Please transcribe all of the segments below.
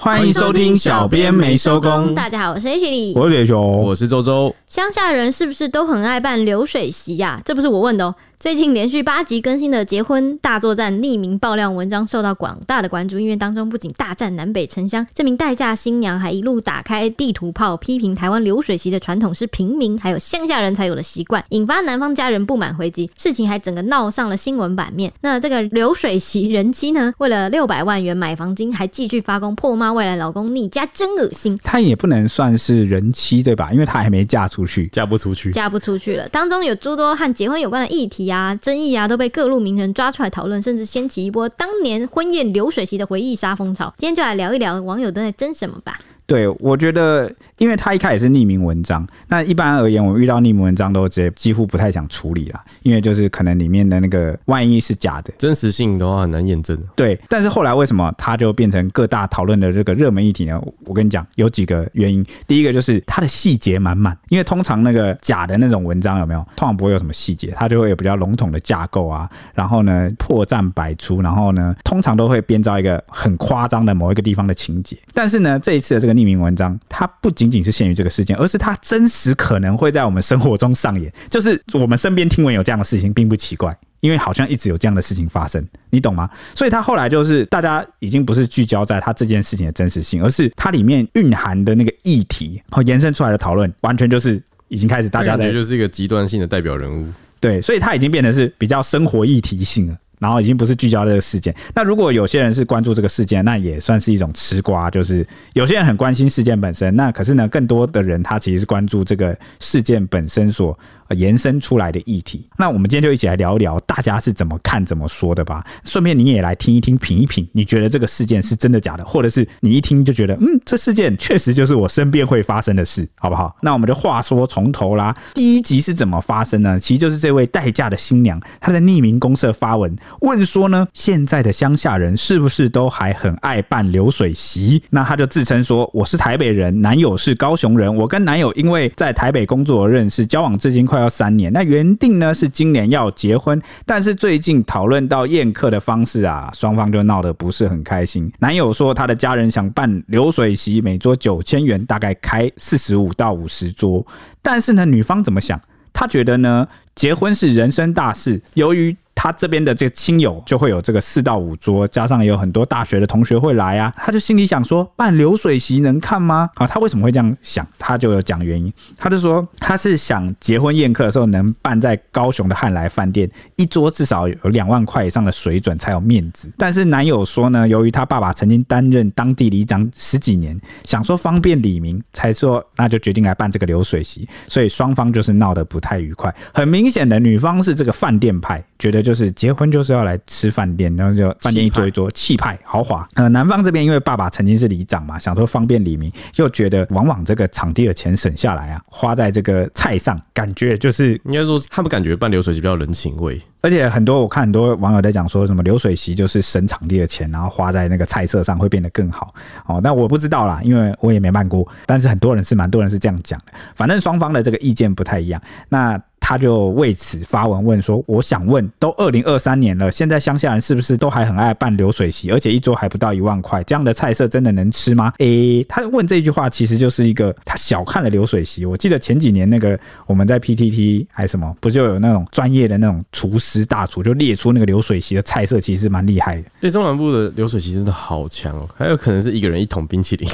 欢迎收听小编没收工。大家好，我是 H 李，我是铁雄，我是周周。乡下人是不是都很爱办流水席呀？这不是我问的哦。最近连续八集更新的《结婚大作战》匿名爆料文章受到广大的关注，因为当中不仅大战南北城乡，这名待嫁新娘还一路打开地图炮，批评台湾流水席的传统是平民还有乡下人才有的习惯，引发男方家人不满回击，事情还整个闹上了新闻版面。那这个流水席人妻呢，为了六百万元买房金，还继续发功破骂未来老公你家，真恶心。她也不能算是人妻对吧？因为她还没嫁出去，嫁不出去，嫁不出去了。当中有诸多和结婚有关的议题啊、争议啊。都被各路名人抓出来讨论，甚至掀起一波当年婚宴流水席的回忆杀风潮。今天就来聊一聊网友都在争什么吧。对，我觉得，因为他一开始是匿名文章，那一般而言，我们遇到匿名文章都直接几乎不太想处理啦，因为就是可能里面的那个万一是假的，真实性的话很难验证。对，但是后来为什么他就变成各大讨论的这个热门议题呢？我跟你讲，有几个原因。第一个就是它的细节满满，因为通常那个假的那种文章有没有，通常不会有什么细节，它就会有比较笼统的架构啊，然后呢破绽百出，然后呢通常都会编造一个很夸张的某一个地方的情节。但是呢这一次的这个。匿名文章，它不仅仅是限于这个事件，而是它真实可能会在我们生活中上演。就是我们身边听闻有这样的事情，并不奇怪，因为好像一直有这样的事情发生，你懂吗？所以它后来就是大家已经不是聚焦在它这件事情的真实性，而是它里面蕴含的那个议题和延伸出来的讨论，完全就是已经开始大家的，就是一个极端性的代表人物。对，所以它已经变得是比较生活议题性了。然后已经不是聚焦这个事件。那如果有些人是关注这个事件，那也算是一种吃瓜。就是有些人很关心事件本身，那可是呢，更多的人他其实是关注这个事件本身所延伸出来的议题。那我们今天就一起来聊一聊，大家是怎么看、怎么说的吧。顺便你也来听一听、品一品，你觉得这个事件是真的假的，或者是你一听就觉得，嗯，这事件确实就是我身边会发生的事，好不好？那我们就话说从头啦。第一集是怎么发生呢？其实就是这位待嫁的新娘，她在匿名公社发文。问说呢，现在的乡下人是不是都还很爱办流水席？那她就自称说，我是台北人，男友是高雄人，我跟男友因为在台北工作而认识，交往至今快要三年。那原定呢是今年要结婚，但是最近讨论到宴客的方式啊，双方就闹得不是很开心。男友说他的家人想办流水席，每桌九千元，大概开四十五到五十桌。但是呢，女方怎么想？她觉得呢，结婚是人生大事，由于他这边的这个亲友就会有这个四到五桌，加上有很多大学的同学会来啊，他就心里想说，办流水席能看吗？啊，他为什么会这样想？他就有讲原因，他就说他是想结婚宴客的时候能办在高雄的汉来饭店，一桌至少有两万块以上的水准才有面子。但是男友说呢，由于他爸爸曾经担任当地里长十几年，想说方便李明，才说那就决定来办这个流水席，所以双方就是闹得不太愉快。很明显的，女方是这个饭店派，觉得。就是结婚就是要来吃饭店，然后就饭店一桌一桌，气派豪华。呃，男方这边因为爸爸曾经是里长嘛，想说方便李明，又觉得往往这个场地的钱省下来啊，花在这个菜上，感觉就是应该说他们感觉办流水席比较人情味。而且很多我看很多网友在讲说什么流水席就是省场地的钱，然后花在那个菜色上会变得更好。哦，那我不知道啦，因为我也没办过。但是很多人是蛮多人是这样讲的，反正双方的这个意见不太一样。那。他就为此发文问说：“我想问，都二零二三年了，现在乡下人是不是都还很爱办流水席，而且一桌还不到一万块？这样的菜色真的能吃吗？”诶，他问这句话其实就是一个他小看了流水席。我记得前几年那个我们在 PTT 还是什么，不就有那种专业的那种厨师大厨就列出那个流水席的菜色，其实蛮厉害的。对中南部的流水席真的好强哦，还有可能是一个人一桶冰淇淋。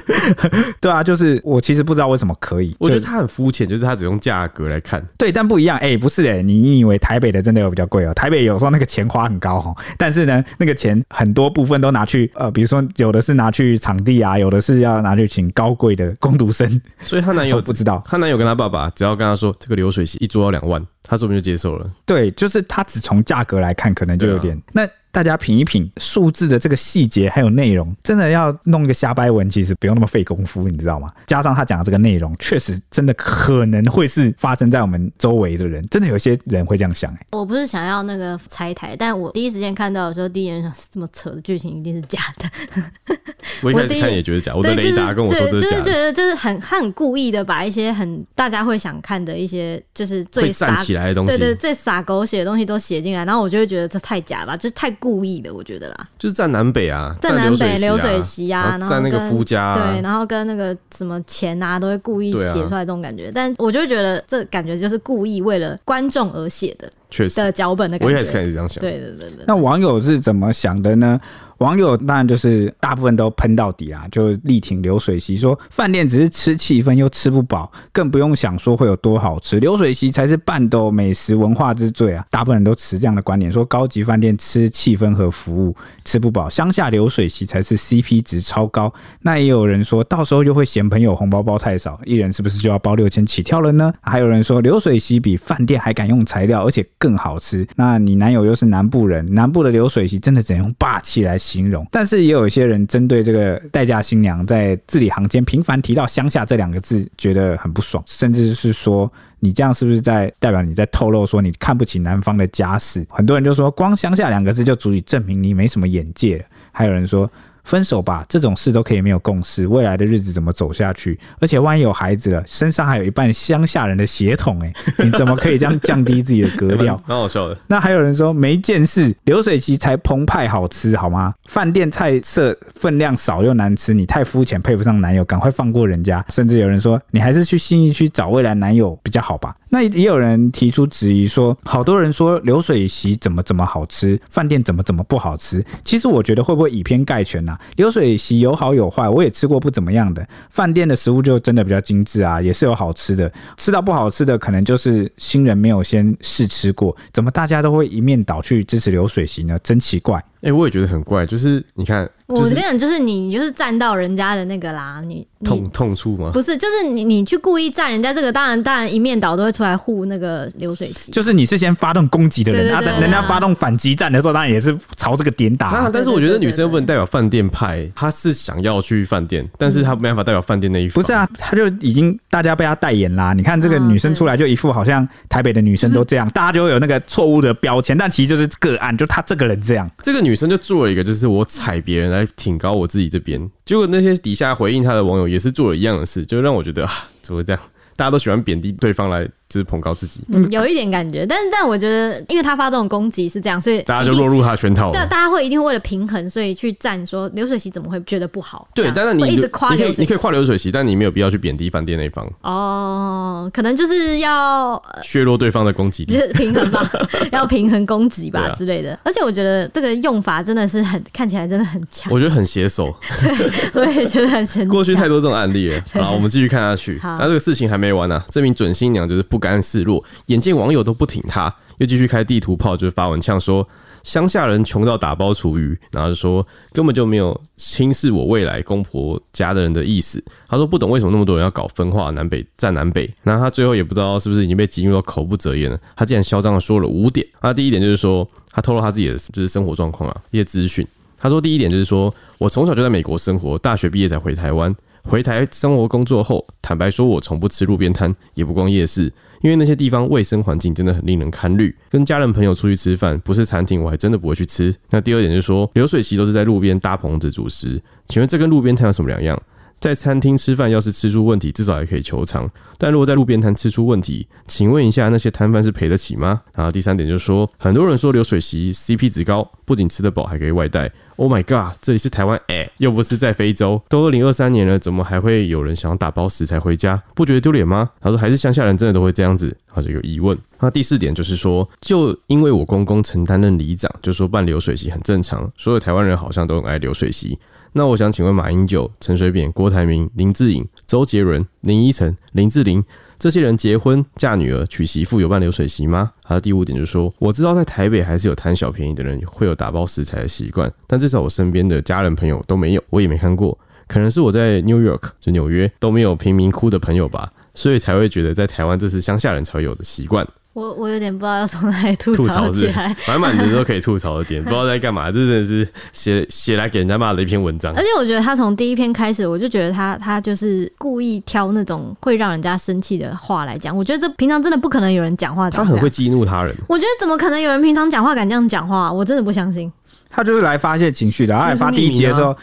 对啊，就是我其实不知道为什么可以，我觉得他很肤浅，就是他只用价格来看。对，但不一样，哎、欸，不是哎、欸，你以为台北的真的有比较贵哦？台北有时候那个钱花很高哈，但是呢，那个钱很多部分都拿去呃，比如说有的是拿去场地啊，有的是要拿去请高贵的工读生。所以她男友不知道，她男友跟她爸爸只要跟她说这个流水席一桌要两万，她说不定就接受了。对，就是他只从价格来看，可能就有点、啊、那。大家品一品数字的这个细节还有内容，真的要弄一个瞎掰文，其实不用那么费功夫，你知道吗？加上他讲的这个内容，确实真的可能会是发生在我们周围的人，真的有些人会这样想、欸。我不是想要那个拆台，但我第一时间看到的时候，第一眼想这么扯的剧情一定是假的。我一开始看也觉得假，我的雷达跟我说这是假的，就是觉得就是很很故意的把一些很大家会想看的一些就是最杀来的东西，对对，對，这撒狗血的东西都写进来，然后我就会觉得这太假了吧，就是太故意了，我觉得啦。就是在南北啊，在南北流水席啊，然后在那个夫家、啊，对，然后跟那个什么钱啊，都会故意写出来这种感觉。啊、但我就会觉得这感觉就是故意为了观众而写的，确实的脚本的感觉。我也开始开始这样想，对对对对。那网友是怎么想的呢？网友当然就是大部分都喷到底啊，就力挺流水席，说饭店只是吃气氛又吃不饱，更不用想说会有多好吃。流水席才是半斗美食文化之最啊！大部分人都持这样的观点，说高级饭店吃气氛和服务吃不饱，乡下流水席才是 CP 值超高。那也有人说到时候又会嫌朋友红包包太少，一人是不是就要包六千起跳了呢？还有人说流水席比饭店还敢用材料，而且更好吃。那你男友又是南部人，南部的流水席真的只能用霸气来形容，但是也有一些人针对这个代嫁新娘在字里行间频繁提到“乡下”这两个字，觉得很不爽，甚至是说你这样是不是在代表你在透露说你看不起南方的家世？很多人就说，光“乡下”两个字就足以证明你没什么眼界。还有人说。分手吧，这种事都可以没有共识，未来的日子怎么走下去？而且万一有孩子了，身上还有一半乡下人的血统，哎，你怎么可以这样降低自己的格调？蛮好笑的。那还有人说没见识，流水席才澎湃好吃好吗？饭店菜色分量少又难吃，你太肤浅，配不上男友，赶快放过人家。甚至有人说，你还是去信义区找未来男友比较好吧。那也有人提出质疑说，好多人说流水席怎么怎么好吃，饭店怎么怎么不好吃。其实我觉得会不会以偏概全呢、啊？流水席有好有坏，我也吃过不怎么样的。饭店的食物就真的比较精致啊，也是有好吃的。吃到不好吃的，可能就是新人没有先试吃过。怎么大家都会一面倒去支持流水席呢？真奇怪。哎、欸，我也觉得很怪，就是你看，就是、我这边就是你就是站到人家的那个啦，你，痛痛处吗？不是，就是你你去故意站人家这个，当然当然一面倒都会出来护那个流水席，就是你是先发动攻击的人，他等人家发动反击战的时候，当然也是朝这个点打、啊啊。但是我觉得女生不能代表饭店派，她是想要去饭店，但是她没办法代表饭店那一方。不是啊，她就已经大家被她代言啦。你看这个女生出来就一副好像台北的女生都这样，就是、大家就会有那个错误的标签，但其实就是个案，就她这个人这样。这个女生就做了一个就是。我踩别人来挺高我自己这边，结果那些底下回应她的网友也是做了一样的事，就让我觉得啊，怎么会这样？大家都喜欢贬低对方来。就是捧高自己，嗯，有一点感觉，但是但我觉得，因为他发这种攻击是这样，所以大家就落入他的圈套。但，大家会一定会为了平衡，所以去站说流水席怎么会觉得不好？对，但是你一直夸，流水席你可以夸流水席，但你没有必要去贬低饭店那一方。哦，可能就是要 削弱对方的攻击力，就是平衡吧，要平衡攻击吧之类的。而且我觉得这个用法真的是很看起来真的很强，我觉得很携手。对，我也觉得很神奇。过去太多这种案例了。好，我们继续看下去。那这个事情还没完呢，这名准新娘就是不不甘示弱。眼见网友都不挺他，又继续开地图炮，就是发文呛说乡下人穷到打包厨余，然后就说根本就没有轻视我未来公婆家的人的意思。他说不懂为什么那么多人要搞分化南北战南北，然后他最后也不知道是不是已经被激怒到口不择言了。他竟然嚣张的说了五点。那第一点就是说他透露他自己的就是生活状况啊一些资讯。他说第一点就是说我从小就在美国生活，大学毕业才回台湾。回台生活工作后，坦白说我从不吃路边摊，也不逛夜市。因为那些地方卫生环境真的很令人堪虑，跟家人朋友出去吃饭，不是餐厅，我还真的不会去吃。那第二点就是说，流水席都是在路边搭棚子煮食，请问这跟路边摊有什么两样？在餐厅吃饭，要是吃出问题，至少还可以求偿。但如果在路边摊吃出问题，请问一下，那些摊贩是赔得起吗？然后第三点就是说，很多人说流水席 CP 值高，不仅吃得饱，还可以外带。Oh my god，这里是台湾，哎，又不是在非洲。都二零二三年了，怎么还会有人想要打包食材回家？不觉得丢脸吗？他说，还是乡下人真的都会这样子，他就有疑问。那第四点就是说，就因为我公公曾担任里长，就说办流水席很正常，所有台湾人好像都很爱流水席。那我想请问马英九、陈水扁、郭台铭、林志颖、周杰伦、林依晨、林志玲这些人结婚、嫁女儿、娶媳妇有办流水席吗？还有第五点就是说，我知道在台北还是有贪小便宜的人会有打包食材的习惯，但至少我身边的家人朋友都没有，我也没看过。可能是我在 New York 就纽约都没有贫民窟的朋友吧，所以才会觉得在台湾这是乡下人才有的习惯。我我有点不知道要从哪里吐槽起来，满满的都可以吐槽的点，不知道在干嘛，这真的是写写来给人家骂的一篇文章。而且我觉得他从第一篇开始，我就觉得他他就是故意挑那种会让人家生气的话来讲。我觉得这平常真的不可能有人讲话，他很会激怒他人。我觉得怎么可能有人平常讲话敢这样讲话？我真的不相信。他就是来发泄情绪的。他来发第一集的时候。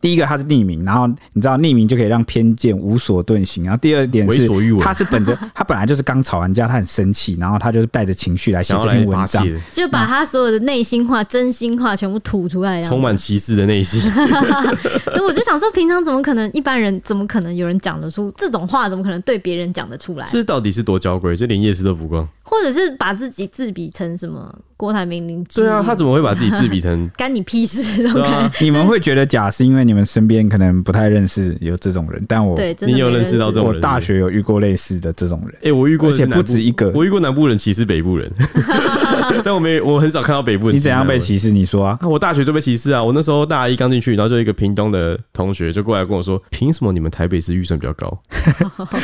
第一个他是匿名，然后你知道匿名就可以让偏见无所遁形。然后第二点是，他是本着 他本来就是刚吵完架，他很生气，然后他就是带着情绪来写这篇文章，就把他所有的内心话、真心话全部吐出来，充满歧视的内心。那我就想说，平常怎么可能一般人怎么可能有人讲得出这种话？怎么可能对别人讲得出来？这到底是多娇贵？就连夜市都不逛。或者是把自己自比成什么郭台铭邻居？对啊，他怎么会把自己自比成 干你屁事？对啊，你们会觉得假是因为你们身边可能不太认识有这种人，但我对，你有认识到这种人？我大学有遇过类似的这种人。哎、欸，我遇过，而且不止一个。我遇过南部人歧视北部人，但我没，我很少看到北部人。你怎样被歧视？你说啊？我大学就被歧视啊！我那时候大一刚进去，然后就一个屏东的同学就过来跟我说：“凭什么你们台北市预算比较高？”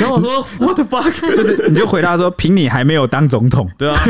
然后我说：“What the fuck？” 就是你就回答说：“凭你还没有当总统。”对啊。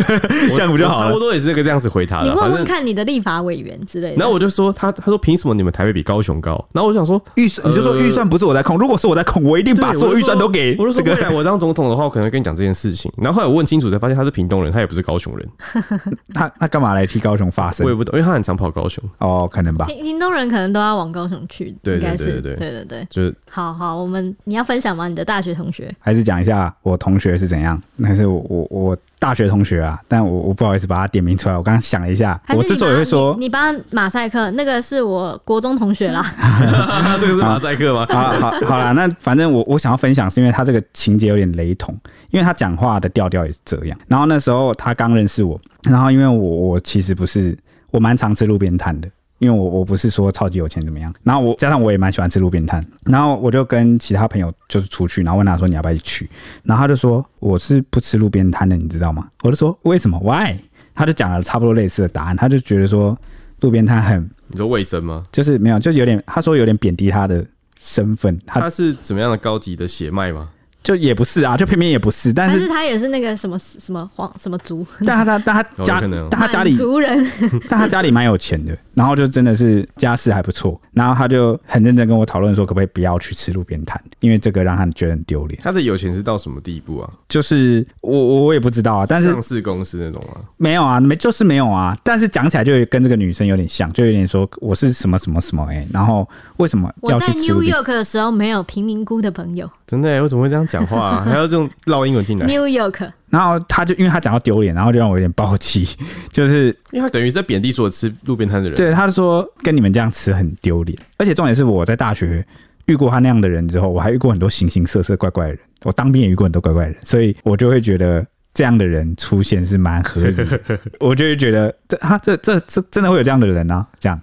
这样不就好了？差不多也是那个这样子回他的。你问问看你的立法委员之类的。然后我就说他，他说凭什么你们台北比高雄高？然后我想说预算，你就说预算不是我在控。如果是我在控，我一定把所有预算都给。我就说未来我当总统的话，我可能会跟你讲这件事情。然后后来我问清楚才发现他是屏东人，他也不是高雄人。他他干嘛来替高雄发声？我也不懂，因为他很常跑高雄。哦，可能吧。屏屏东人可能都要往高雄去，对对对对对对对，就是好好，我们你要分享吗？你的大学同学？还是讲一下我同学是怎样？还是我我我。大学同学啊，但我我不好意思把他点名出来。我刚刚想了一下，我之所以会说你帮马赛克，那个是我国中同学啦。这个是马赛克吗？好好好啦，那反正我我想要分享，是因为他这个情节有点雷同，因为他讲话的调调也是这样。然后那时候他刚认识我，然后因为我我其实不是，我蛮常吃路边摊的。因为我我不是说超级有钱怎么样，然后我加上我也蛮喜欢吃路边摊，然后我就跟其他朋友就是出去，然后问他说，你要不要一起去，然后他就说我是不吃路边摊的，你知道吗？我就说为什么？Why？他就讲了差不多类似的答案，他就觉得说路边摊很，你说卫生吗？就是没有，就有点他说有点贬低他的身份，他，他是怎么样的高级的血脉吗？就也不是啊，就偏偏也不是，但是，是他也是那个什么什么皇什么族，但他他但他家，但他家里族人，但他家里蛮有钱的，然后就真的是家世还不错，然后他就很认真跟我讨论说，可不可以不要去吃路边摊，因为这个让他觉得很丢脸。他的有钱是到什么地步啊？就是我我我也不知道啊，但是上市公司那种啊，没有啊，没就是没有啊，但是讲起来就跟这个女生有点像，就有点说我是什么什么什么哎、欸，然后为什么要去吃？我在 New York 的时候没有贫民窟的朋友，真的、欸？为什么会这样讲话、啊？还要用绕英文进来，New York，然后他就因为他讲到丢脸，然后就让我有点暴气，就是因为他等于是在贬低所有吃路边摊的人。对，他说跟你们这样吃很丢脸，而且重点是我在大学遇过他那样的人之后，我还遇过很多形形色色怪怪的人，我当兵也遇过很多怪怪的人，所以我就会觉得这样的人出现是蛮合理的，我就会觉得这他这这这真的会有这样的人啊，这样。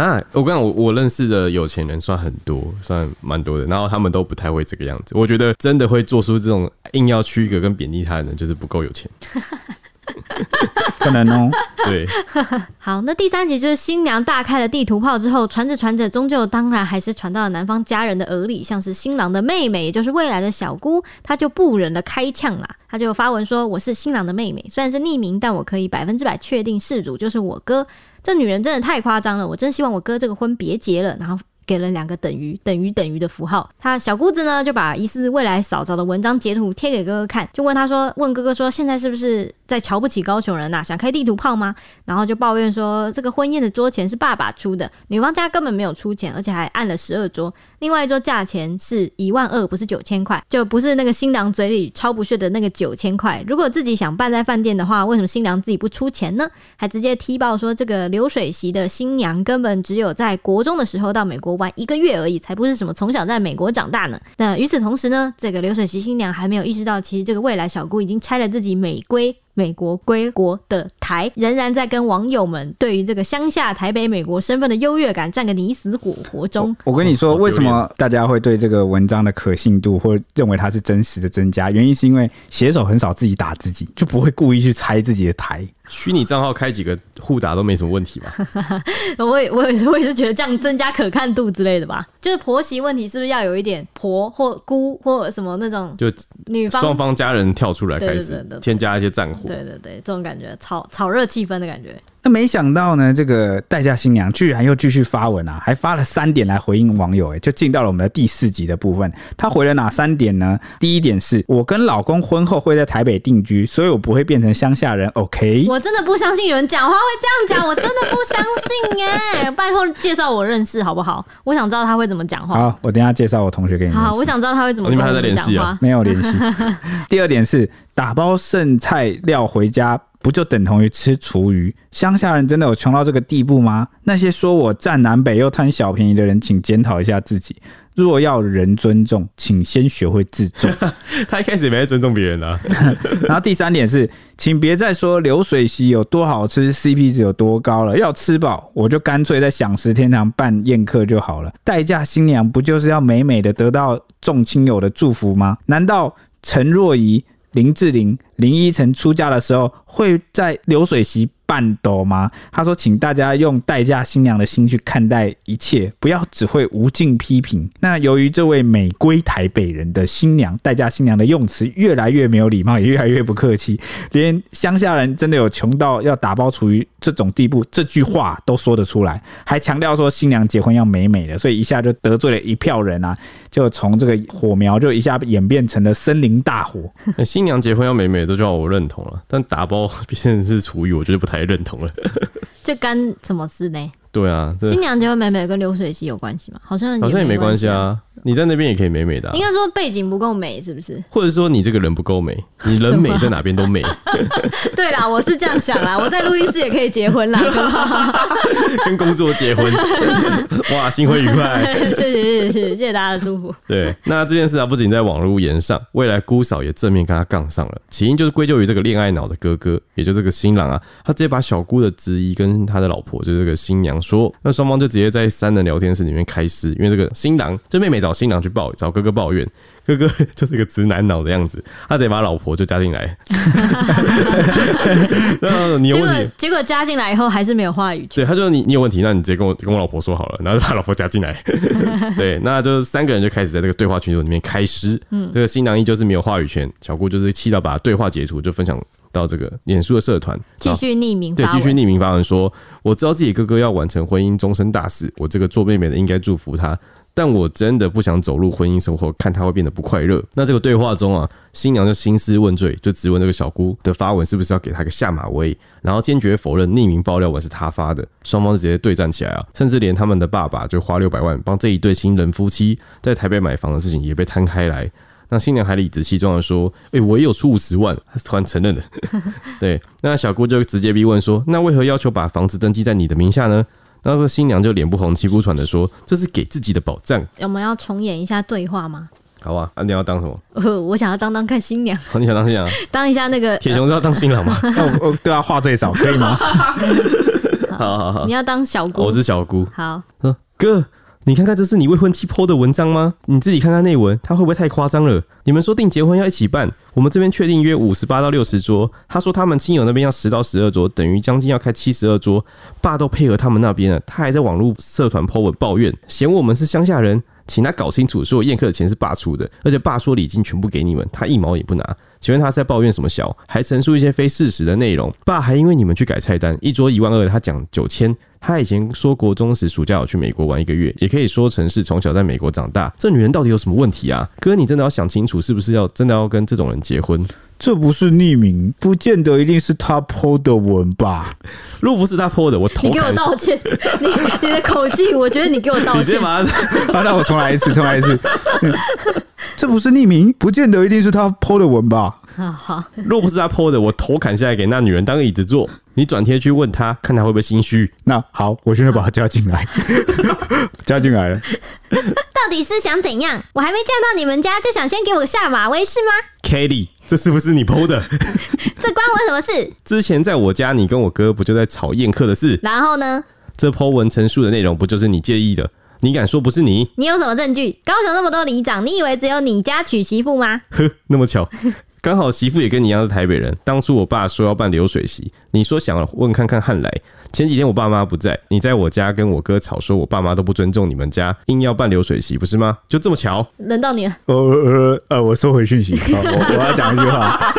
啊，我跟你讲，我我认识的有钱人算很多，算蛮多的，然后他们都不太会这个样子。我觉得真的会做出这种硬要区隔跟贬低他的人，就是不够有钱。不能哦。对。好，那第三集就是新娘大开了地图炮之后，传着传着，终究当然还是传到了男方家人的耳里，像是新郎的妹妹，也就是未来的小姑，她就不忍的开呛啦，她就发文说：“我是新郎的妹妹，虽然是匿名，但我可以百分之百确定事主就是我哥。这女人真的太夸张了，我真希望我哥这个婚别结了。”然后。给了两个等于等于等于的符号，他小姑子呢就把疑似未来嫂嫂的文章截图贴给哥哥看，就问他说：“问哥哥说，现在是不是在瞧不起高雄人呐、想开地图炮吗？”然后就抱怨说：“这个婚宴的桌钱是爸爸出的，女方家根本没有出钱，而且还按了十二桌。”另外一桌价钱是一万二，不是九千块，就不是那个新郎嘴里超不屑的那个九千块。如果自己想办在饭店的话，为什么新娘自己不出钱呢？还直接踢爆说这个流水席的新娘根本只有在国中的时候到美国玩一个月而已，才不是什么从小在美国长大呢。那与此同时呢，这个流水席新娘还没有意识到，其实这个未来小姑已经拆了自己美规。美国归国的台仍然在跟网友们对于这个乡下台北美国身份的优越感战个你死我活中。我跟你说，为什么大家会对这个文章的可信度或认为它是真实的增加？原因是因为写手很少自己打自己，就不会故意去拆自己的台。虚拟账号开几个互打都没什么问题吧？我也我也是我也是觉得这样增加可看度之类的吧。就是婆媳问题是不是要有一点婆或姑或什么那种？就女方双方家人跳出来开始添加一些战火。对对对，这种感觉炒炒热气氛的感觉。那没想到呢，这个代嫁新娘居然又继续发文啊，还发了三点来回应网友，哎，就进到了我们的第四集的部分。她回了哪三点呢？第一点是我跟老公婚后会在台北定居，所以我不会变成乡下人。OK，我真的不相信有人讲话会这样讲，我真的不相信哎！拜托介绍我认识好不好？我想知道他会怎么讲话。好，我等一下介绍我同学给你。好，我想知道他会怎么讲话。你们还在联系啊？没有联系。第二点是打包剩菜料回家。不就等同于吃厨余？乡下人真的有穷到这个地步吗？那些说我占南北又贪小便宜的人，请检讨一下自己。若要人尊重，请先学会自重。他一开始也没在尊重别人啊。然后第三点是，请别再说流水席有多好吃，CP 值有多高了。要吃饱，我就干脆在享食天堂办宴客就好了。待嫁新娘不就是要美美的得到众亲友的祝福吗？难道陈若仪、林志玲、林依晨出嫁的时候会在流水席办桌吗？他说：“请大家用待嫁新娘的心去看待一切，不要只会无尽批评。”那由于这位美归台北人的新娘，待嫁新娘的用词越来越没有礼貌，也越来越不客气，连乡下人真的有穷到要打包厨余这种地步，这句话都说得出来，还强调说新娘结婚要美美的，所以一下就得罪了一票人啊！就从这个火苗就一下演变成了森林大火。新娘结婚要美美，这句话我认同了，但打包 变成是厨余，我觉得不太。认同了，这干什么事呢？对啊，新娘结婚美美跟流水席有关系吗？好像好像也没关系啊。你在那边也可以美美的，应该说背景不够美是不是？或者说你这个人不够美，你人美在哪边都美。对啦，我是这样想啦，我在录音室也可以结婚啦，跟工作结婚。哇，新婚愉快！谢谢谢谢谢谢大家的祝福。对，那这件事啊，不仅在网络言上，未来姑嫂也正面跟他杠上了。起因就是归咎于这个恋爱脑的哥哥，也就这个新郎啊，他直接把小姑的质疑跟他的老婆，就这个新娘说，那双方就直接在三人聊天室里面开撕，因为这个新郎，这妹妹找。新郎去抱找哥哥抱怨，哥哥 就是一个直男脑的样子，他直接把老婆就加进来。然后你有问题，结果加进来以后还是没有话语权。对，他就说你你有问题，那你直接跟我跟我老婆说好了，然后就把老婆加进来。对，那就是三个人就开始在这个对话群组里面开撕。嗯，这个新郎依旧是没有话语权，小姑就是气到把对话截图就分享到这个脸书的社团，继续匿名对，继续匿名发文说，我知道自己哥哥要完成婚姻终身大事，我这个做妹妹的应该祝福他。但我真的不想走入婚姻生活，看他会变得不快乐。那这个对话中啊，新娘就兴师问罪，就质问这个小姑的发文是不是要给他个下马威，然后坚决否认匿名爆料文是他发的。双方就直接对战起来啊，甚至连他们的爸爸就花六百万帮这一对新人夫妻在台北买房的事情也被摊开来。那新娘还理直气壮的说：“哎、我也有出五十万。”他突然承认了。对，那小姑就直接逼问说：“那为何要求把房子登记在你的名下呢？”那个新娘就脸不红气不喘的说：“这是给自己的保障。”我们要重演一下对话吗？好啊，那你要当什么？呃，我想要当当看新娘。你想当新娘？当一下那个铁熊是要当新郎吗？那 我我对他话最少，可以吗？好好好，你要当小姑，我是小姑。好，哥。你看看这是你未婚妻 po 的文章吗？你自己看看内文，他会不会太夸张了？你们说定结婚要一起办，我们这边确定约五十八到六十桌，他说他们亲友那边要十到十二桌，等于将近要开七十二桌。爸都配合他们那边了，他还在网络社团 po 文抱怨，嫌我们是乡下人，请他搞清楚，所有宴客的钱是爸出的，而且爸说礼金全部给你们，他一毛也不拿。请问他在抱怨什么小？还陈述一些非事实的内容。爸还因为你们去改菜单，一桌一万二，他讲九千。他以前说国中时暑假有去美国玩一个月，也可以说成是从小在美国长大。这女人到底有什么问题啊？哥，你真的要想清楚，是不是要真的要跟这种人结婚？这不是匿名，不见得一定是他 po 的文吧？若不是他 po 的，我投。你给我道歉，你你的口气，我觉得你给我道歉。你直接把他，那我重来一次，重来一次。这不是匿名，不见得一定是他 po 的文吧？好好，若不是他 po 的，我头砍下来给那女人当椅子坐。你转贴去问他，看他会不会心虚。那好，我现在把他加进来，加进来了。到底是想怎样？我还没嫁到你们家，就想先给我下马威是吗？Kelly，这是不是你 po 的？这关我什么事？之前在我家，你跟我哥不就在吵宴客的事？然后呢？这 po 文陈述的内容不就是你介意的？你敢说不是你？你有什么证据？高雄那么多里长，你以为只有你家娶媳妇吗？呵，那么巧。刚好媳妇也跟你一样是台北人。当初我爸说要办流水席，你说想问看看汉来。前几天我爸妈不在，你在我家跟我哥吵，说我爸妈都不尊重你们家，硬要办流水席，不是吗？就这么巧，轮到你了。呃呃呃，我收回讯息。好，我我要 讲一句话，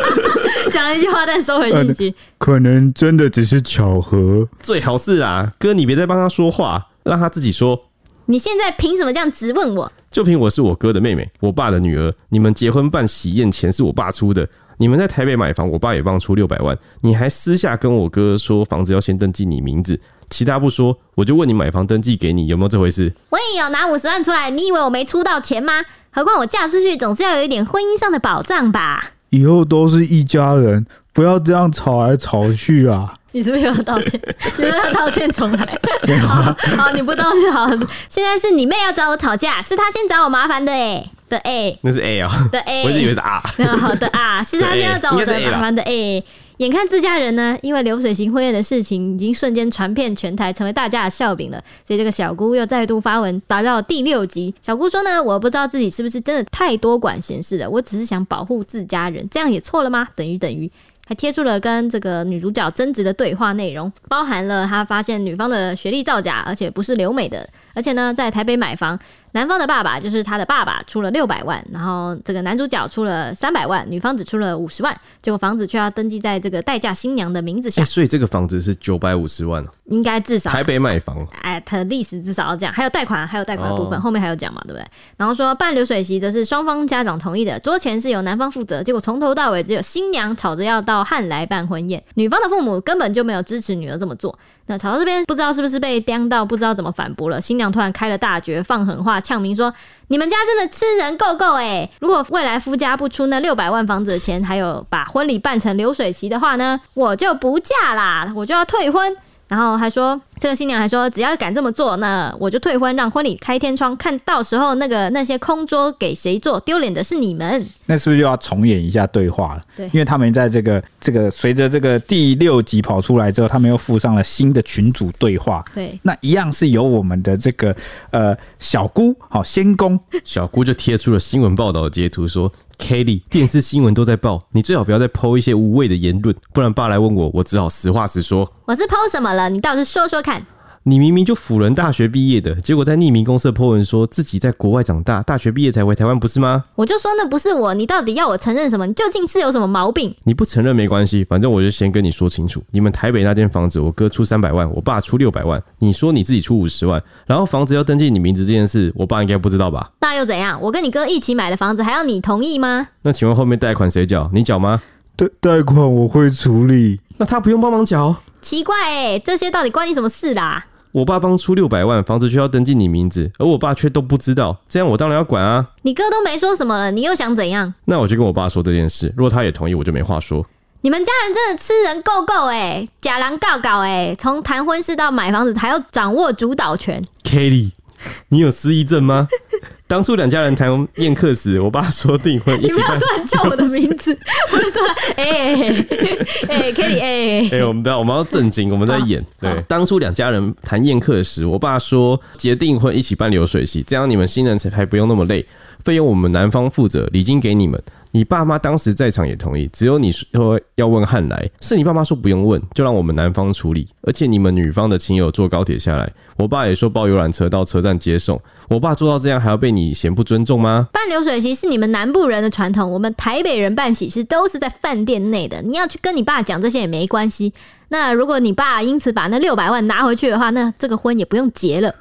讲讲一句话但收回信息，可能真的只是巧合。最好是啊，哥，你别再帮他说话，让他自己说。你现在凭什么这样质问我？就凭我是我哥的妹妹，我爸的女儿。你们结婚办喜宴钱是我爸出的。你们在台北买房，我爸也帮出六百万。你还私下跟我哥说房子要先登记你名字，其他不说，我就问你买房登记给你有没有这回事？我也有拿五十万出来，你以为我没出到钱吗？何况我嫁出去总是要有一点婚姻上的保障吧。以后都是一家人，不要这样吵来吵去啊！你是不是要道歉？你是不是要道歉重来？好，好，你不道歉好。现在是你妹要找我吵架，是她先找我麻烦的哎的哎，那是 A 啊的 A，我就以为是 R。好的啊，是她先要找我的麻烦的 A。眼看自家人呢，因为流水席婚宴的事情已经瞬间传遍全台，成为大家的笑柄了，所以这个小姑又再度发文，达到第六集。小姑说呢，我不知道自己是不是真的太多管闲事了，我只是想保护自家人，这样也错了吗？等于等于。还贴出了跟这个女主角争执的对话内容，包含了他发现女方的学历造假，而且不是留美的，而且呢，在台北买房。男方的爸爸就是他的爸爸，出了六百万，然后这个男主角出了三百万，女方只出了五十万，结果房子却要登记在这个待嫁新娘的名字下。欸、所以这个房子是九百五十万，应该至少台北买房，哎，他的历史至少要这样，还有贷款，还有贷款的部分，哦、后面还有讲嘛，对不对？然后说办流水席则是双方家长同意的，桌前是由男方负责，结果从头到尾只有新娘吵着要到汉来办婚宴，女方的父母根本就没有支持女儿这么做。那曹操这边，不知道是不是被刁到，不知道怎么反驳了。新娘突然开了大绝，放狠话，呛明说：“你们家真的吃人够够诶！如果未来夫家不出那六百万房子的钱，还有把婚礼办成流水席的话呢，我就不嫁啦，我就要退婚。”然后还说，这个新娘还说，只要敢这么做，那我就退婚，让婚礼开天窗，看到时候那个那些空桌给谁坐，丢脸的是你们。那是不是又要重演一下对话了？对，因为他们在这个这个随着这个第六集跑出来之后，他们又附上了新的群组对话。对，那一样是由我们的这个呃小姑好仙公小姑就贴出了新闻报道的截图说。Kelly，电视新闻都在报，你最好不要再 po 一些无谓的言论，不然爸来问我，我只好实话实说。我是 po 什么了？你倒是说说看。你明明就辅仁大学毕业的，结果在匿名公社 po 文说自己在国外长大，大学毕业才回台湾，不是吗？我就说那不是我，你到底要我承认什么？你究竟是有什么毛病？你不承认没关系，反正我就先跟你说清楚，你们台北那间房子，我哥出三百万，我爸出六百万，你说你自己出五十万，然后房子要登记你名字这件事，我爸应该不知道吧？那又怎样？我跟你哥一起买的房子，还要你同意吗？那请问后面贷款谁缴？你缴吗？贷贷款我会处理，那他不用帮忙缴？奇怪哎、欸，这些到底关你什么事啦？我爸帮出六百万，房子却要登记你名字，而我爸却都不知道，这样我当然要管啊！你哥都没说什么了，你又想怎样？那我就跟我爸说这件事，如果他也同意，我就没话说。你们家人真的吃人够够哎，假狼告告哎，从谈婚事到买房子还要掌握主导权。Kelly，你有失忆症吗？当初两家人谈宴客时，我爸说订婚一起。你不要突然叫我的名字，不是突然哎哎，Kelly 哎哎，我们不要，我们要正经，我们在演。对，当初两家人谈宴客时，我爸说结订婚一起办流水席，这样你们新人才不用那么累。费用我们男方负责，礼金给你们。你爸妈当时在场也同意，只有你说要问汉来，是你爸妈说不用问，就让我们男方处理。而且你们女方的亲友坐高铁下来，我爸也说包游览车到车站接送。我爸做到这样还要被你嫌不尊重吗？办流水席是你们南部人的传统，我们台北人办喜事都是在饭店内的。你要去跟你爸讲这些也没关系。那如果你爸因此把那六百万拿回去的话，那这个婚也不用结了。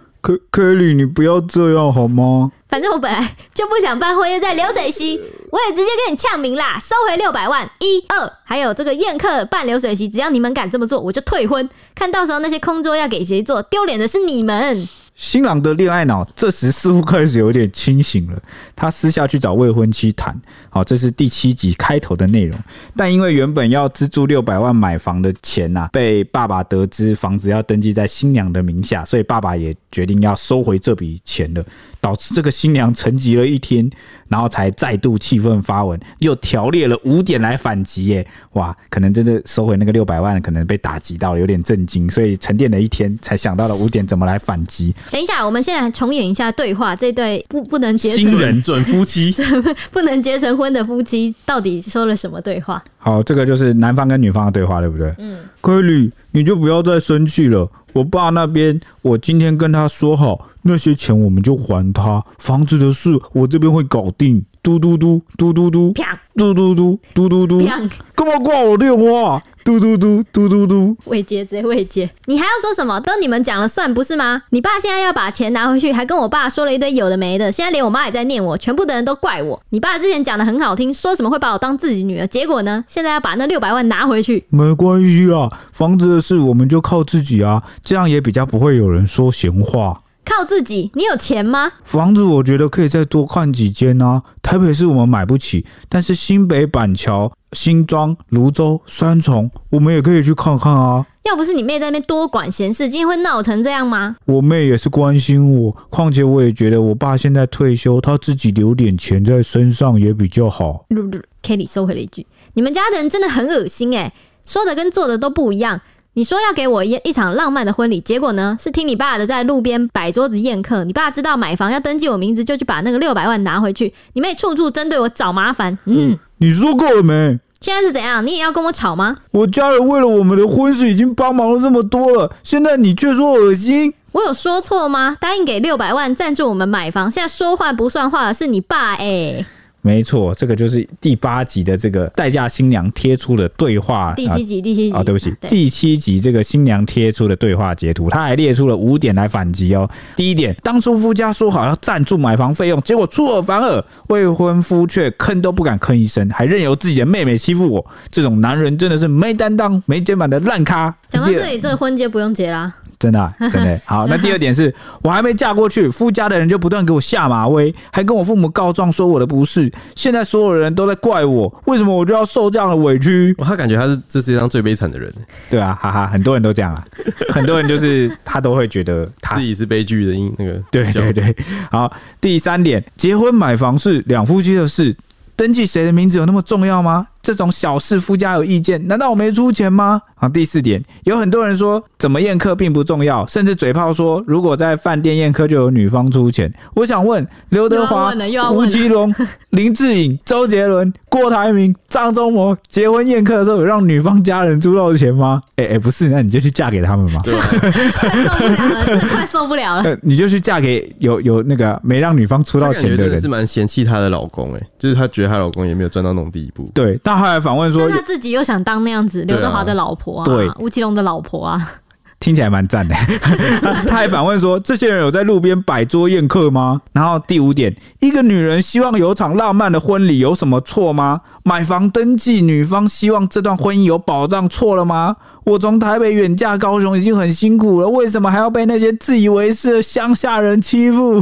Kelly，你不要这样好吗？反正我本来就不想办婚宴在流水席，我也直接跟你呛明啦，收回六百万。一二，还有这个宴客办流水席，只要你们敢这么做，我就退婚。看到时候那些空桌要给谁坐，丢脸的是你们。新郎的恋爱脑这时似乎开始有点清醒了，他私下去找未婚妻谈。好，这是第七集开头的内容。但因为原本要资助六百万买房的钱呐、啊，被爸爸得知房子要登记在新娘的名下，所以爸爸也决定要收回这笔钱了，导致这个新娘沉寂了一天，然后才再度气愤发文，又条列了五点来反击。耶，哇，可能真的收回那个六百万，可能被打击到了，有点震惊，所以沉淀了一天，才想到了五点怎么来反击。等一下，我们现在重演一下对话。这对不不能结新人准夫妻，不能结成婚的夫妻到底说了什么对话？好，这个就是男方跟女方的对话，对不对？嗯，Kelly，你就不要再生气了。我爸那边，我今天跟他说好，那些钱我们就还他，房子的事我这边会搞定。嘟嘟嘟嘟嘟嘟，啪，嘟嘟嘟嘟嘟嘟，啪，干嘛挂我电话？嘟嘟嘟嘟嘟嘟，未接直接未接，你还要说什么？都你们讲了算不是吗？你爸现在要把钱拿回去，还跟我爸说了一堆有的没的，现在连我妈也在念我，全部的人都怪我。你爸之前讲的很好听，说什么会把我当自己女儿，结果呢？现在要把那六百万拿回去，没关系啊，房子的事我们就靠自己啊，这样也比较不会有人说闲话。靠自己？你有钱吗？房子我觉得可以再多看几间啊。台北市我们买不起，但是新北板桥、新庄、泸州、三重，我们也可以去看看啊。要不是你妹在那边多管闲事，今天会闹成这样吗？我妹也是关心我，况且我也觉得我爸现在退休，他自己留点钱在身上也比较好。噜噜，Kelly 收回了一句：“你们家的人真的很恶心哎，说的跟做的都不一样。”你说要给我一一场浪漫的婚礼，结果呢是听你爸的，在路边摆桌子宴客。你爸知道买房要登记我名字，就去把那个六百万拿回去。你妹处处针对我找麻烦。嗯，你说够了没？现在是怎样？你也要跟我吵吗？我家人为了我们的婚事已经帮忙了这么多了，现在你却说恶心。我有说错吗？答应给六百万赞助我们买房，现在说话不算话的是你爸哎、欸。没错，这个就是第八集的这个代嫁新娘贴出的对话。第七集，第七集啊、哦，对不起，第七集这个新娘贴出的对话截图，他还列出了五点来反击哦。第一点，当初夫家说好要赞助买房费用，结果出尔反尔，未婚夫却吭都不敢吭一声，还任由自己的妹妹欺负我。这种男人真的是没担当、没肩膀的烂咖。讲到这里，这个婚结不用结啦。真的、啊，真的好。那第二点是我还没嫁过去，夫家的人就不断给我下马威，还跟我父母告状说我的不是。现在所有人都在怪我，为什么我就要受这样的委屈？他感觉他是这世界上最悲惨的人。对啊，哈哈，很多人都这样啊，很多人就是 他都会觉得他自己是悲剧的因那个。对对对，好。第三点，结婚买房是两夫妻的事，登记谁的名字有那么重要吗？这种小事夫家有意见，难道我没出钱吗？啊，第四点，有很多人说怎么宴客并不重要，甚至嘴炮说如果在饭店宴客就有女方出钱。我想问刘德华、吴奇隆、林志颖、周杰伦、郭台铭、张忠谋结婚宴客的时候有让女方家人出到钱吗？哎、欸、哎、欸，不是，那你就去嫁给他们嘛。对，快受不了了，真的快受不了了。你就去嫁给有有那个没让女方出到钱的人，是蛮嫌弃她的老公哎、欸，就是她觉得她老公也没有赚到那种地步。对，但。他还反问说：“他自己又想当那样子，刘德华的老婆啊，对，吴奇隆的老婆啊，听起来蛮赞的。”他还反问说：“这些人有在路边摆桌宴客吗？”然后第五点，一个女人希望有场浪漫的婚礼，有什么错吗？买房登记，女方希望这段婚姻有保障，错了吗？我从台北远嫁高雄已经很辛苦了，为什么还要被那些自以为是的乡下人欺负？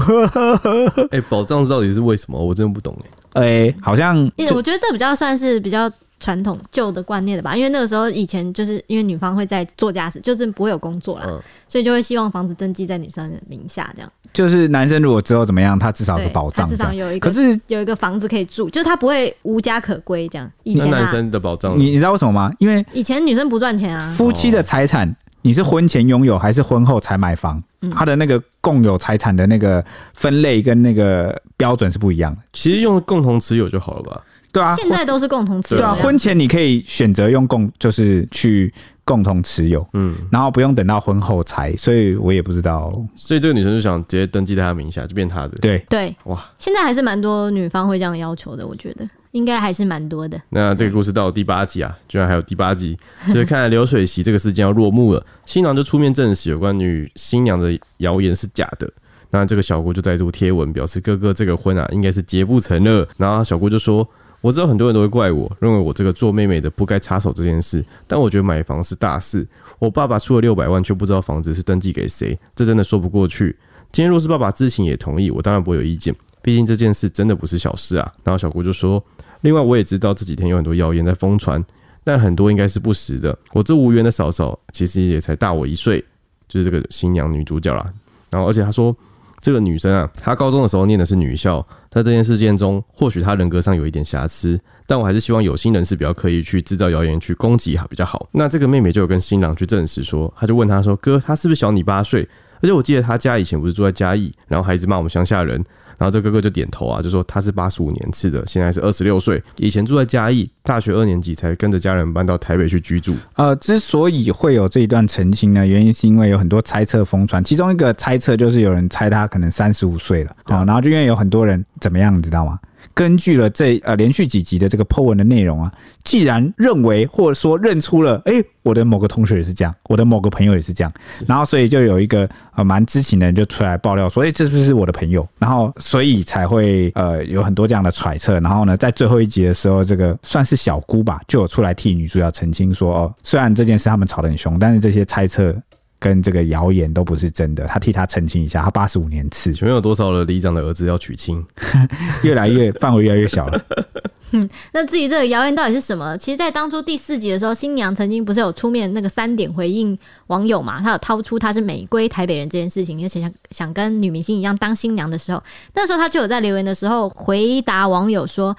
哎、欸，保障到底是为什么？我真的不懂哎。哎、欸，好像我觉得这比较算是比较传统旧的观念的吧，因为那个时候以前就是因为女方会在做家事，就是不会有工作啦，嗯、所以就会希望房子登记在女生的名下，这样。就是男生如果之后怎么样，他至少有个保障，至少有一个，可是有一个房子可以住，就是他不会无家可归这样。以前、啊、男生的保障，你你知道为什么吗？因为以前女生不赚钱啊，夫妻的财产你是婚前拥有还是婚后才买房？他的那个共有财产的那个分类跟那个标准是不一样的。其实用共同持有就好了吧？对啊，现在都是共同持有。对啊，婚前你可以选择用共，就是去共同持有，嗯，然后不用等到婚后才。所以我也不知道。所以这个女生就想直接登记在她名下，就变她的。对对，哇，现在还是蛮多女方会这样要求的，我觉得。应该还是蛮多的。那这个故事到了第八集啊，居然还有第八集，所以看来流水席这个事件要落幕了。新郎就出面证实有关于新娘的谣言是假的。那这个小姑就再度贴文表示，哥哥这个婚啊，应该是结不成了。然后小姑就说：“我知道很多人都会怪我，认为我这个做妹妹的不该插手这件事，但我觉得买房是大事。我爸爸出了六百万，却不知道房子是登记给谁，这真的说不过去。今天若是爸爸知情也同意，我当然不会有意见。毕竟这件事真的不是小事啊。”然后小姑就说。另外，我也知道这几天有很多谣言在疯传，但很多应该是不实的。我这无缘的嫂嫂其实也才大我一岁，就是这个新娘女主角啦。然后，而且她说这个女生啊，她高中的时候念的是女校，在这件事件中，或许她人格上有一点瑕疵，但我还是希望有心人士比较刻意去制造谣言去攻击哈比较好。那这个妹妹就有跟新郎去证实说，她就问他说：“哥，她是不是小你八岁？而且我记得她家以前不是住在嘉义，然后还一直骂我们乡下人。”然后这哥哥就点头啊，就说他是八十五年次的，现在是二十六岁，以前住在嘉义，大学二年级才跟着家人搬到台北去居住。呃，之所以会有这一段澄清呢，原因是因为有很多猜测疯传，其中一个猜测就是有人猜他可能三十五岁了啊，然后就因为有很多人怎么样，你知道吗？根据了这呃连续几集的这个 po 文的内容啊，既然认为或者说认出了，哎，我的某个同学也是这样，我的某个朋友也是这样，然后所以就有一个呃蛮知情的人就出来爆料说，哎，这是不是我的朋友？然后所以才会呃有很多这样的揣测。然后呢，在最后一集的时候，这个算是小姑吧，就有出来替女主角澄清说，哦，虽然这件事他们吵得很凶，但是这些猜测。跟这个谣言都不是真的，他替他澄清一下。他八十五年次，请问有多少的里长的儿子要娶亲？越来越范围越来越小了。嗯，那至于这个谣言到底是什么？其实，在当初第四集的时候，新娘曾经不是有出面那个三点回应网友嘛？她有掏出她是美归台北人这件事情，而且想想跟女明星一样当新娘的时候，那时候她就有在留言的时候回答网友说。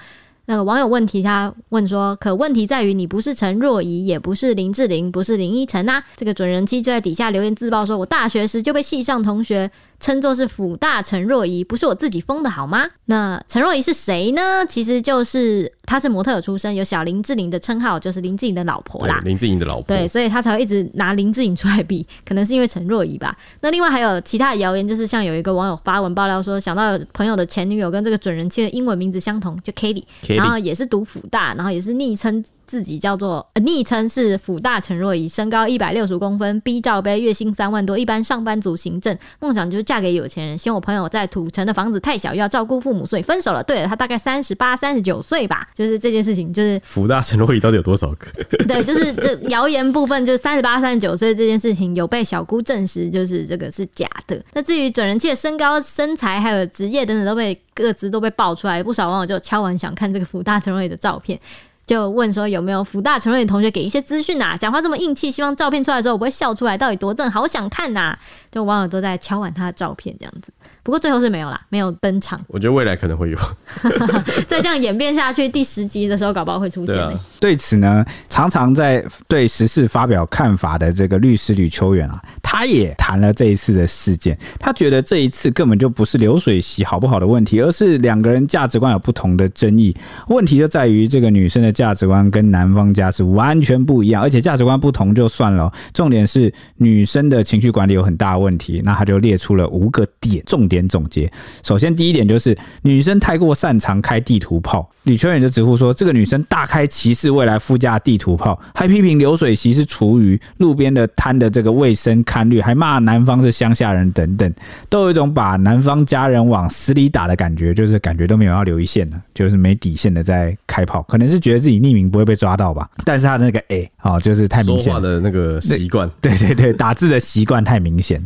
那个网友问题，他问说：“可问题在于你不是陈若仪，也不是林志玲，不是林依晨呐。”这个准人妻就在底下留言自曝说：“我大学时就被系上同学。”称作是辅大陈若仪，不是我自己封的好吗？那陈若仪是谁呢？其实就是她是模特出身，有小林志玲的称号，就是林志颖的老婆啦。林志颖的老婆，对，所以她才会一直拿林志颖出来比，可能是因为陈若仪吧。那另外还有其他的谣言，就是像有一个网友发文爆料说，想到朋友的前女友跟这个准人妻的英文名字相同，就 Kelly，然后也是读辅大，然后也是昵称。自己叫做昵称是辅大陈若仪，身高一百六十公分，B 罩杯，月薪三万多，一般上班族行政，梦想就是嫁给有钱人。嫌我朋友在土城的房子太小，又要照顾父母，所以分手了。对了，他大概三十八、三十九岁吧。就是这件事情，就是辅大陈若仪到底有多少个？对，就是这 谣言部分，就是三十八、三十九岁这件事情有被小姑证实，就是这个是假的。那至于准人妻的身高、身材还有职业等等，都被各自都被爆出来，不少网友就敲完想看这个辅大陈若仪的照片。就问说有没有福大陈若仪同学给一些资讯呐？讲话这么硬气，希望照片出来的时候我不会笑出来，到底多正？好想看呐、啊！就网友都在敲碗他的照片这样子。不过最后是没有啦，没有登场。我觉得未来可能会有，再这样演变下去，第十集的时候搞不好会出现、欸。对，对此呢，常常在对时事发表看法的这个律师吕秋远啊，他也谈了这一次的事件。他觉得这一次根本就不是流水席好不好的问题，而是两个人价值观有不同的争议。问题就在于这个女生的价值观跟男方家是完全不一样，而且价值观不同就算了，重点是女生的情绪管理有很大的问题。那他就列出了五个点，重点。总结，首先第一点就是女生太过擅长开地图炮。李秋远就直呼说，这个女生大开歧视未来副驾地图炮，还批评流水席是厨余，路边的摊的这个卫生堪虑，还骂男方是乡下人等等，都有一种把男方家人往死里打的感觉，就是感觉都没有要留一线了，就是没底线的在开炮，可能是觉得自己匿名不会被抓到吧。但是他的那个哎，哦，就是太明显了，说话的那个习惯，对对对，打字的习惯太明显。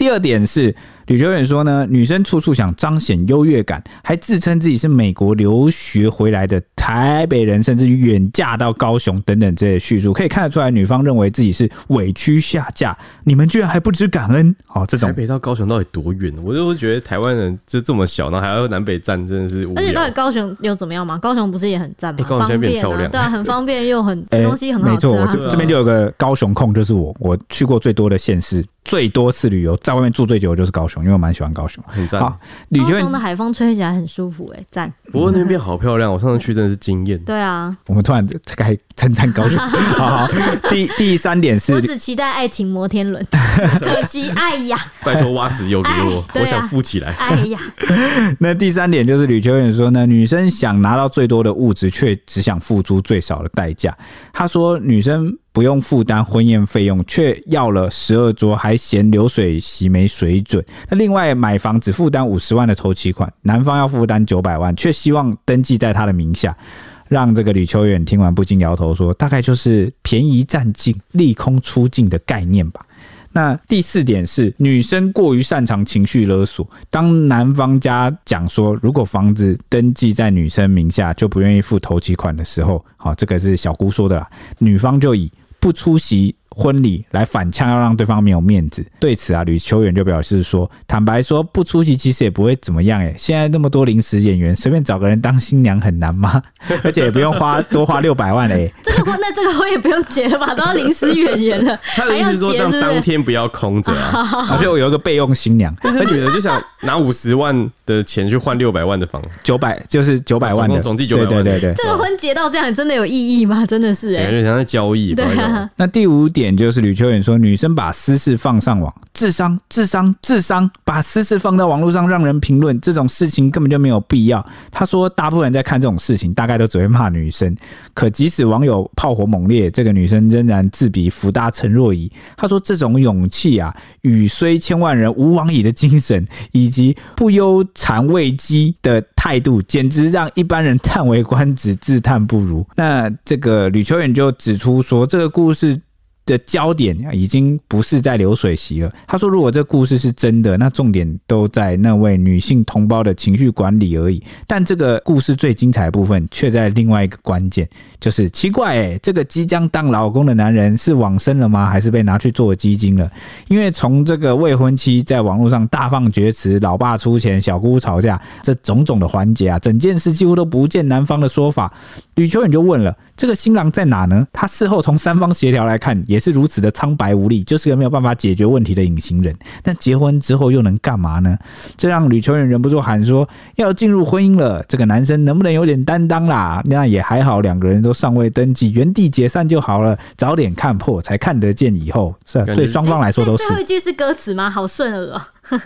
第二点是。吕秋远说呢，女生处处想彰显优越感，还自称自己是美国留学回来的台北人，甚至远嫁到高雄等等这些叙述，可以看得出来，女方认为自己是委屈下嫁，你们居然还不知感恩？哦，这种台北到高雄到底多远？我就觉得台湾人就这么小，然后还要南北站，真的是。而且到底高雄又怎么样嘛？高雄不是也很赞吗？高雄现在变漂亮，啊，对啊，很方便 又很吃东西很好吃，啊。没错，我这这边就有个高雄控，就是我，我去过最多的县市。最多次旅游，在外面住最久的就是高雄，因为我蛮喜欢高雄，很赞。好，高雄的海风吹起来很舒服，哎，赞。不过那边好漂亮，我上次去真的是惊艳。对啊，我们突然该称赞高雄。好，好，第第三点是，我只期待爱情摩天轮，可惜，哎呀，拜托挖石油给我，我想富起来。哎呀，那第三点就是吕秋远说呢，女生想拿到最多的物质，却只想付出最少的代价。他说女生。不用负担婚宴费用，却要了十二桌，还嫌流水席没水准。那另外买房只负担五十万的头期款，男方要负担九百万，却希望登记在他的名下，让这个吕秋远听完不禁摇头说：“大概就是便宜占尽、利空出尽的概念吧。”那第四点是女生过于擅长情绪勒索。当男方家讲说，如果房子登记在女生名下，就不愿意付头期款的时候，好，这个是小姑说的啦，女方就以不出席婚礼来反呛，要让对方没有面子。对此啊，吕秋远就表示说：“坦白说，不出席其实也不会怎么样。哎，现在那么多临时演员，随便找个人当新娘很难吗？而且也不用花多花六百万嘞。这个婚，那这个婚也不用结了吧？都要临时演员了，他的意思说，当当天不要空着啊。而且我有一个备用新娘，他觉得就想拿五十万的钱去换六百万的房，九百就是九百万的总计九百万。对对对对，这个婚结到这样真的有意义吗？真的是哎，感觉像在交易。对啊。那第五点。点就是吕秋远说，女生把私事放上网，智商、智商、智商，把私事放到网络上让人评论，这种事情根本就没有必要。他说，大部分人在看这种事情，大概都只会骂女生。可即使网友炮火猛烈，这个女生仍然自比福大陈若仪。他说，这种勇气啊，与虽千万人，吾往矣的精神，以及不忧谗畏讥的态度，简直让一般人叹为观止，自叹不如。那这个吕秋远就指出说，这个故事。的焦点已经不是在流水席了。他说：“如果这故事是真的，那重点都在那位女性同胞的情绪管理而已。但这个故事最精彩的部分却在另外一个关键，就是奇怪哎，这个即将当老公的男人是往生了吗？还是被拿去做基金了？因为从这个未婚妻在网络上大放厥词，老爸出钱，小姑吵架，这种种的环节啊，整件事几乎都不见男方的说法。吕秋远就问了：这个新郎在哪呢？他事后从三方协调来看，也。”是如此的苍白无力，就是个没有办法解决问题的隐形人。但结婚之后又能干嘛呢？这让吕秋远忍不住喊说：“要进入婚姻了，这个男生能不能有点担当啦？”那也还好，两个人都尚未登记，原地解散就好了。早点看破，才看得见以后。是啊，对双方来说都是。最后一句是歌词吗？好顺耳哦。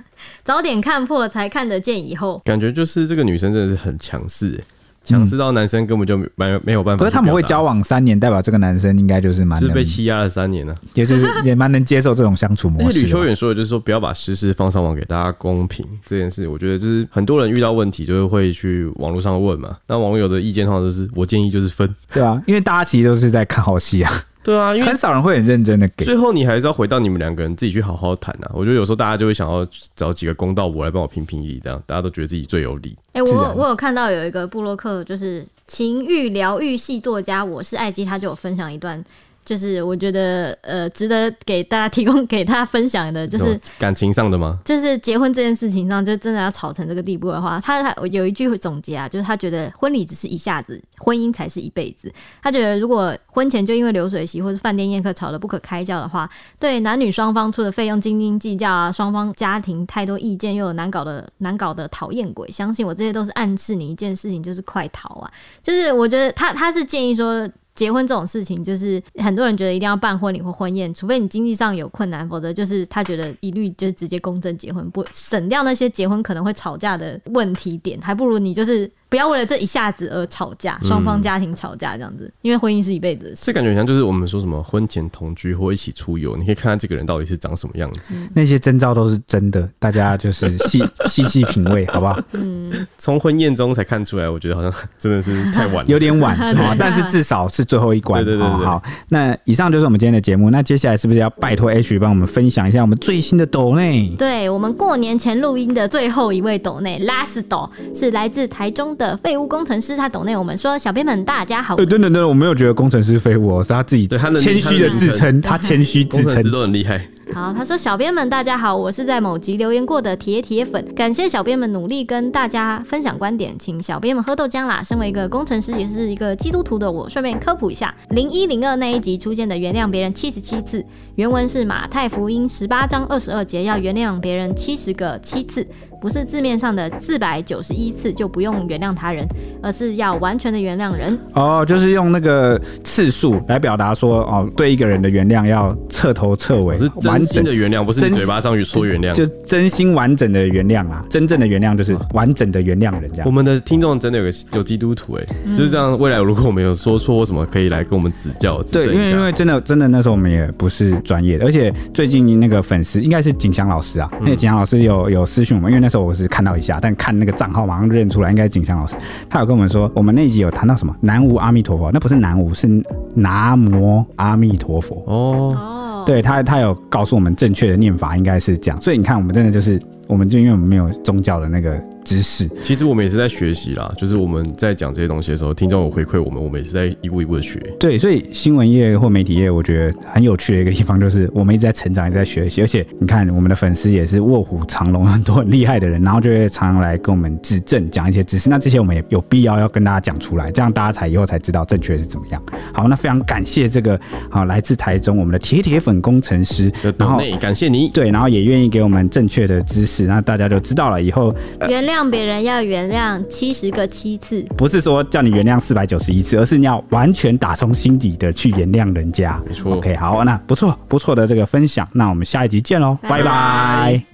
早点看破，才看得见以后。感觉就是这个女生真的是很强势。强势到男生根本就没没有办法。可是他们会交往三年，代表这个男生应该就是蛮就是被欺压了三年呢，也是也蛮能接受这种相处模式。吕秋远说的就是说，不要把私事放上网给大家公平这件事，我觉得就是很多人遇到问题就是会去网络上问嘛。那网友的意见的话就是，我建议就是分，对啊，因为大家其实都是在看好戏啊。对啊，因为很少人会很认真的给。最后你还是要回到你们两个人自己去好好谈啊。我觉得有时候大家就会想要找几个公道我来帮我评评理，这样大家都觉得自己最有理。哎、欸，我我有看到有一个布洛克，就是情欲疗愈系作家，我是艾基，他就有分享一段。就是我觉得呃，值得给大家提供给大家分享的，就是感情上的吗？就是结婚这件事情上，就真的要吵成这个地步的话，他他有一句总结啊，就是他觉得婚礼只是一下子，婚姻才是一辈子。他觉得如果婚前就因为流水席或是饭店宴客吵得不可开交的话，对男女双方出的费用斤斤计较啊，双方家庭太多意见又有难搞的难搞的讨厌鬼，相信我，这些都是暗示你一件事情，就是快逃啊！就是我觉得他他是建议说。结婚这种事情，就是很多人觉得一定要办婚礼或婚宴，除非你经济上有困难，否则就是他觉得一律就直接公证结婚，不省掉那些结婚可能会吵架的问题点，还不如你就是。不要为了这一下子而吵架，双方家庭吵架这样子，嗯、因为婚姻是一辈子的事。这感觉像就是我们说什么婚前同居或一起出游，你可以看看这个人到底是长什么样子。嗯、那些征兆都是真的，大家就是 细细细品味，好不好？嗯，从婚宴中才看出来，我觉得好像真的是太晚了，有点晚 啊。但是至少是最后一关。对对对。好，那以上就是我们今天的节目。那接下来是不是要拜托 H 帮我们分享一下我们最新的抖内？对，我们过年前录音的最后一位抖内，last 抖是来自台中的废物工程师。他抖内我们说，小编们大家好。对，等等等，我没有觉得工程师废物哦，是他自己谦虚的自称，他谦虚自称都很厉害。好，他说：“小编们，大家好，我是在某集留言过的铁铁粉，感谢小编们努力跟大家分享观点，请小编们喝豆浆啦。身为一个工程师，也是一个基督徒的我，顺便科普一下，零一零二那一集出现的原谅别人七十七次，原文是马太福音十八章二十二节，要原谅别人七十个七次，不是字面上的四百九十一次就不用原谅他人，而是要完全的原谅人。哦，就是用那个次数来表达说，哦，对一个人的原谅要彻头彻尾。”是真心的原谅不是嘴巴上去说原谅，就真心完整的原谅啊！真正的原谅就是完整的原谅人家。我们的听众真的有个有基督徒哎、欸，就是这样。未来如果我们有说错什么，可以来跟我们指教。对，因为因为真的真的那时候我们也不是专业的，而且最近那个粉丝应该是景祥老师啊，那个景祥老师有有私讯我们，因为那时候我是看到一下，但看那个账号马上认出来，应该是景祥老师。他有跟我们说，我们那一集有谈到什么南无阿弥陀佛，那不是南无，是南无阿弥陀佛哦。对他，他有告诉我们正确的念法应该是这样，所以你看，我们真的就是，我们就因为我们没有宗教的那个。知识，其实我们也是在学习啦。就是我们在讲这些东西的时候，听众有回馈我们，我们也是在一步一步的学。对，所以新闻业或媒体业，我觉得很有趣的一个地方，就是我们一直在成长，也在学习。而且你看，我们的粉丝也是卧虎藏龙，很多很厉害的人，然后就会常常来跟我们指正，讲一些知识。那这些我们也有必要要跟大家讲出来，这样大家才以后才知道正确是怎么样。好，那非常感谢这个好来自台中我们的铁铁粉工程师，然后感谢你。对，然后也愿意给我们正确的知识。识，那大家就知道了。以后、呃、原谅别人要原谅七十个七次，不是说叫你原谅四百九十一次，而是你要完全打从心底的去原谅人家。没错。OK，好，那不错不错的这个分享，那我们下一集见喽，拜拜。拜拜。